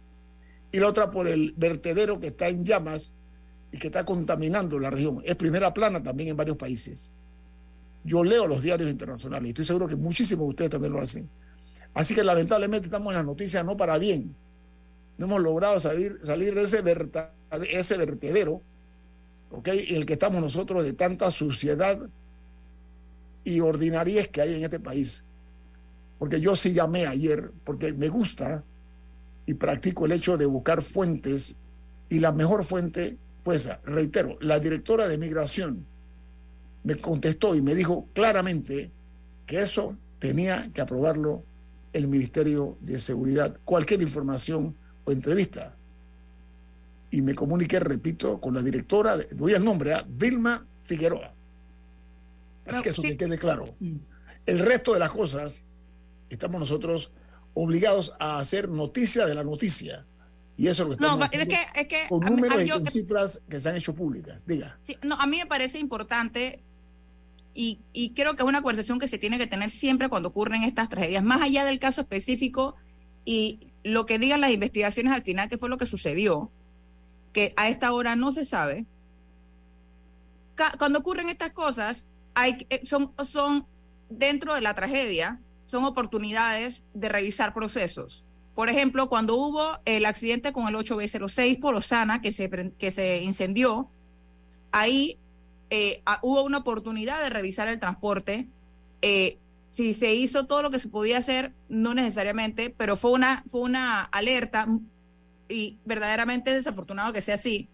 S4: y la otra por el vertedero que está en llamas y que está contaminando la región. Es primera plana también en varios países. Yo leo los diarios internacionales y estoy seguro que muchísimos de ustedes también lo hacen. Así que lamentablemente estamos en las noticias no para bien. No hemos logrado salir, salir de ese, verta, ese vertedero, ¿ok? En el que estamos nosotros de tanta suciedad y ordinariez que hay en este país. Porque yo sí llamé ayer, porque me gusta y practico el hecho de buscar fuentes y la mejor fuente, pues reitero, la directora de migración me contestó y me dijo claramente que eso tenía que aprobarlo el Ministerio de Seguridad, cualquier información o entrevista. Y me comuniqué, repito, con la directora, de, doy el nombre, a Vilma Figueroa. Así que eso que quede claro. El resto de las cosas, estamos nosotros obligados a hacer noticia de la noticia. Y eso es lo que estamos
S6: No, es que, es que
S4: con
S6: mí-
S4: números y con cifras que se han hecho públicas. Diga.
S6: Sí, no, a mí me parece importante y, y creo que es una conversación que se tiene que tener siempre cuando ocurren estas tragedias, más allá del caso específico y lo que digan las investigaciones al final, que fue lo que sucedió, que a esta hora no se sabe. Cuando ocurren estas cosas, hay, eh, son, son dentro de la tragedia, son oportunidades de revisar procesos. Por ejemplo, cuando hubo el accidente con el 8B06 por Osana, que se, que se incendió, ahí eh, hubo una oportunidad de revisar el transporte. Eh, si se hizo todo lo que se podía hacer, no necesariamente, pero fue una, fue una alerta y verdaderamente es desafortunado que sea así.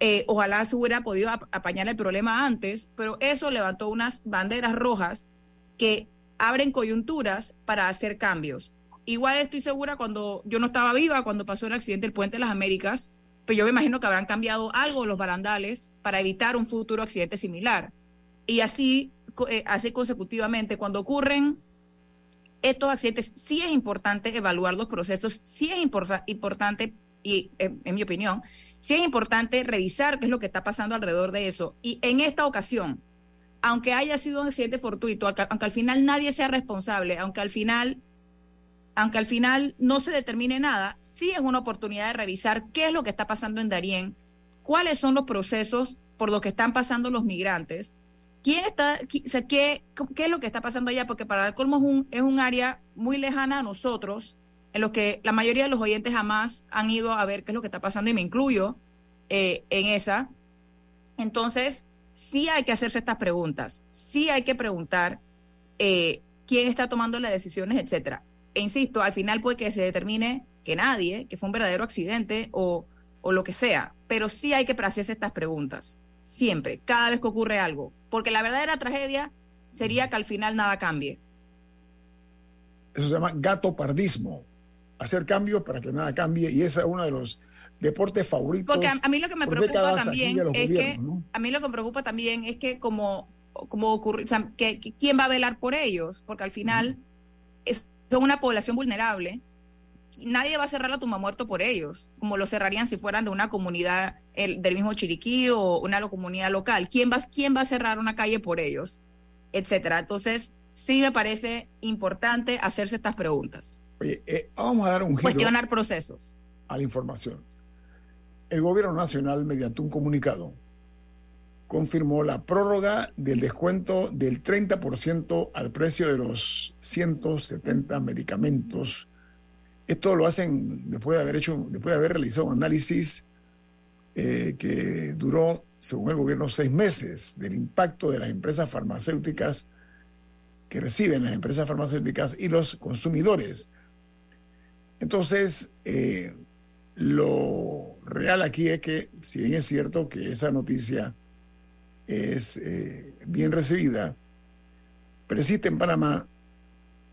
S6: Eh, ojalá se hubiera podido ap- apañar el problema antes, pero eso levantó unas banderas rojas que abren coyunturas para hacer cambios. Igual estoy segura cuando yo no estaba viva cuando pasó el accidente del Puente de las Américas, pero yo me imagino que habrán cambiado algo los barandales para evitar un futuro accidente similar. Y así, eh, así consecutivamente, cuando ocurren estos accidentes, sí es importante evaluar los procesos, sí es importa- importante, y eh, en mi opinión, sí es importante revisar qué es lo que está pasando alrededor de eso. Y en esta ocasión, aunque haya sido un accidente fortuito, aunque, al final nadie sea responsable, aunque al final aunque al final no se determine nada, sí es una oportunidad de revisar qué es lo que está pasando en Darién, cuáles son los procesos por los que están pasando los migrantes, quién está, o sea, qué, qué es lo que está pasando allá, porque para el colmo es un, es un área muy lejana a nosotros, en lo que la mayoría de los oyentes jamás han ido a ver qué es lo que está pasando, y me incluyo eh, en esa. Entonces, sí hay que hacerse estas preguntas, sí hay que preguntar eh, quién está tomando las decisiones, etcétera. E insisto, al final puede que se determine que nadie, que fue un verdadero accidente o, o lo que sea, pero sí hay que hacerse estas preguntas, siempre, cada vez que ocurre algo, porque la verdadera tragedia sería que al final nada cambie.
S4: Eso se llama gatopardismo. Hacer cambios para que nada cambie. Y ese es uno de los deportes favoritos.
S6: Porque a, a mí lo que me preocupa también es que
S4: ¿no?
S6: a mí lo que me preocupa también es que como como ocurre, o sea, que, que quién va a velar por ellos, porque al final es, son una población vulnerable. Nadie va a cerrar la tumba muerto por ellos, como lo cerrarían si fueran de una comunidad el- del mismo Chiriquí o una lo- comunidad local. ¿Quién va, ¿Quién va a cerrar una calle por ellos? Etcétera. Entonces, sí me parece importante hacerse estas preguntas.
S4: Oye, eh, vamos a dar un giro
S6: Cuestionar procesos.
S4: a la información. El gobierno nacional, mediante un comunicado, confirmó la prórroga del descuento del 30% al precio de los 170 medicamentos. Esto lo hacen después de haber hecho, después de haber realizado un análisis eh, que duró, según el gobierno, seis meses del impacto de las empresas farmacéuticas que reciben las empresas farmacéuticas y los consumidores. Entonces, eh, lo real aquí es que, si bien es cierto que esa noticia es eh, bien recibida, persiste en Panamá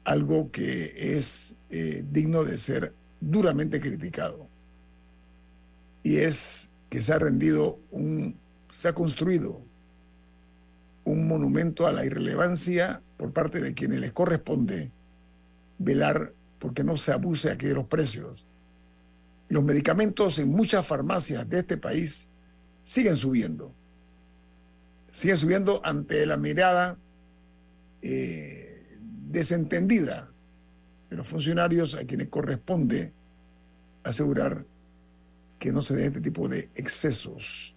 S4: algo que es eh, digno de ser duramente criticado. Y es que se ha rendido se ha construido un monumento a la irrelevancia por parte de quienes les corresponde velar porque no se abuse aquí de los precios. Los medicamentos en muchas farmacias de este país siguen subiendo. Siguen subiendo ante la mirada eh, desentendida de los funcionarios a quienes corresponde asegurar que no se den este tipo de excesos.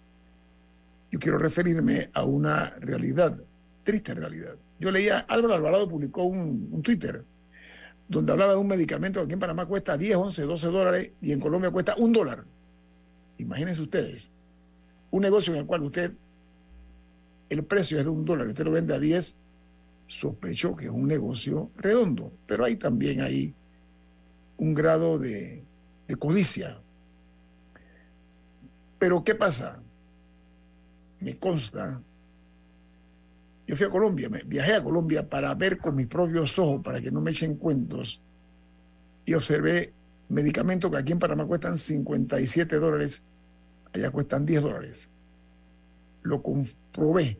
S4: Yo quiero referirme a una realidad, triste realidad. Yo leía, Álvaro Alvarado publicó un Twitter donde hablaba de un medicamento que aquí en Panamá cuesta 10, 11, 12 dólares y en Colombia cuesta un dólar. Imagínense ustedes, un negocio en el cual usted, el precio es de un dólar y usted lo vende a 10, sospecho que es un negocio redondo, pero hay también ahí un grado de, de codicia. Pero ¿qué pasa? Me consta yo fui a Colombia, me, viajé a Colombia para ver con mis propios ojos, para que no me echen cuentos, y observé medicamentos que aquí en Panamá cuestan 57 dólares, allá cuestan 10 dólares. Lo comprobé.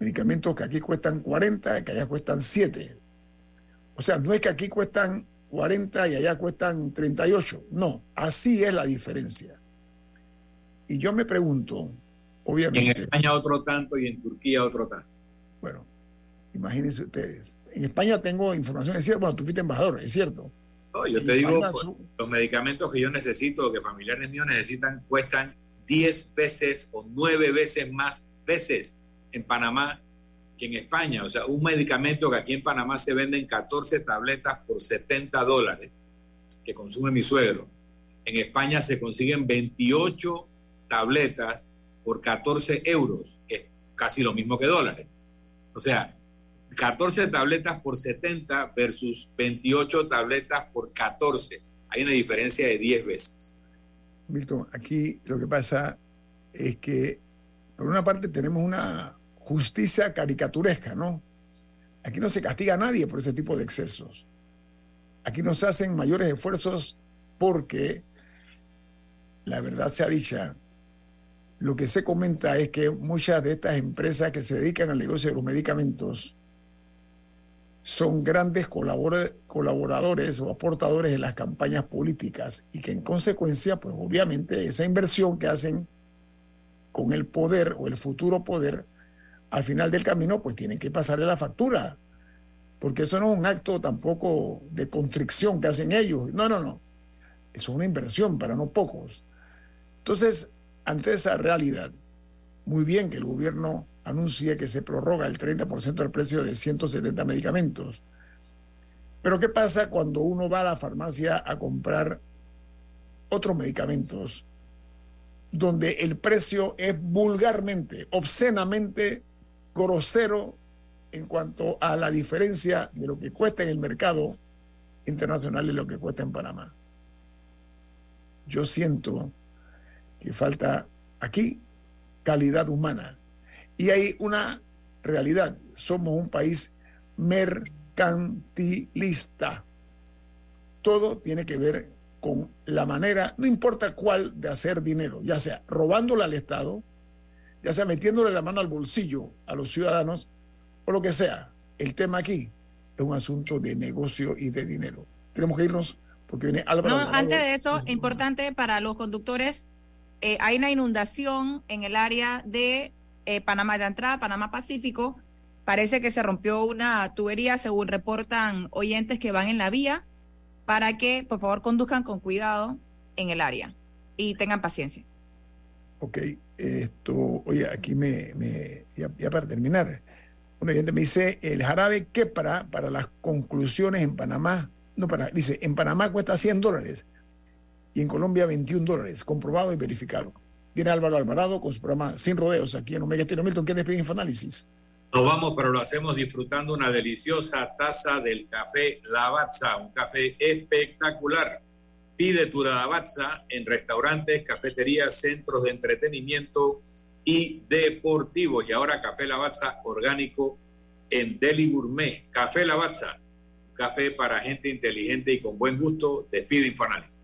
S4: Medicamentos que aquí cuestan 40, que allá cuestan 7. O sea, no es que aquí cuestan 40 y allá cuestan 38. No, así es la diferencia. Y yo me pregunto,
S5: Y en
S4: obviamente...
S5: España otro tanto y en Turquía otro tanto.
S4: Bueno, imagínense ustedes. En España tengo información, es cierto, bueno, tú fuiste embajador, es cierto.
S5: No, yo
S4: En
S5: te digo, pues, los medicamentos que yo necesito, que familiares míos necesitan, cuestan 10 veces o 9 veces más veces en Panamá que en España. O sea, un medicamento que aquí en Panamá se venden 14 tabletas por 70 dólares, que consume mi suegro. En España se consiguen 28 tabletas por 14 euros, que es casi lo mismo que dólares. O sea, 14 tabletas por 70 versus 28 tabletas por 14. Hay una diferencia de 10 veces.
S4: Milton, aquí lo que pasa es que, por una parte, tenemos una justicia caricaturesca, ¿no? Aquí no se castiga a nadie por ese tipo de excesos. Aquí no se hacen mayores esfuerzos porque, la verdad sea dicha, lo que se comenta es que muchas de estas empresas que se dedican al negocio de los medicamentos son grandes colabora- colaboradores o aportadores en las campañas políticas y que en consecuencia, pues obviamente esa inversión que hacen con el poder o el futuro poder al final del camino, pues tienen que pasarle la factura. Porque eso no es un acto tampoco de constricción que hacen ellos. No, no, no. Es una inversión para no pocos. Entonces, ante esa realidad, muy bien que el gobierno anuncie que se prorroga el 30% del precio de 170 medicamentos. Pero ¿qué pasa cuando uno va a la farmacia a comprar otros medicamentos donde el precio es vulgarmente, obscenamente grosero en cuanto a la diferencia de lo que cuesta en el mercado internacional y lo que cuesta en Panamá? Yo siento que falta aquí calidad humana. Y hay una realidad, somos un país mercantilista. Todo tiene que ver con la manera, no importa cuál, de hacer dinero, ya sea robándole al Estado, ya sea metiéndole la mano al bolsillo a los ciudadanos, o lo que sea. El tema aquí es un asunto de negocio y de dinero. Tenemos que irnos porque viene Álvaro.
S6: No,
S4: Alvarado.
S6: antes de eso, importante para los conductores, eh, hay una inundación en el área de eh, Panamá de entrada, Panamá Pacífico. Parece que se rompió una tubería, según reportan oyentes que van en la vía, para que por favor conduzcan con cuidado en el área y tengan paciencia.
S4: Ok, esto, oye, aquí me, ya, para terminar, un oyente me dice, el jarabe quepra para las conclusiones en Panamá, no para, dice, en Panamá cuesta 100 dólares y en Colombia 21 dólares, comprobado y verificado. Viene Álvaro Alvarado con su programa Sin Rodeos aquí en Omega Estéreo Milton, que despide Infoanálisis.
S5: Nos vamos, pero lo hacemos disfrutando una deliciosa taza del café Lavazza, un café espectacular. Pide tu Lavazza en restaurantes, cafeterías, centros de entretenimiento y deportivos. Y ahora café Lavazza orgánico en Deli Gourmet. Café Lavazza, café para gente inteligente y con buen gusto. Despide Infoanálisis.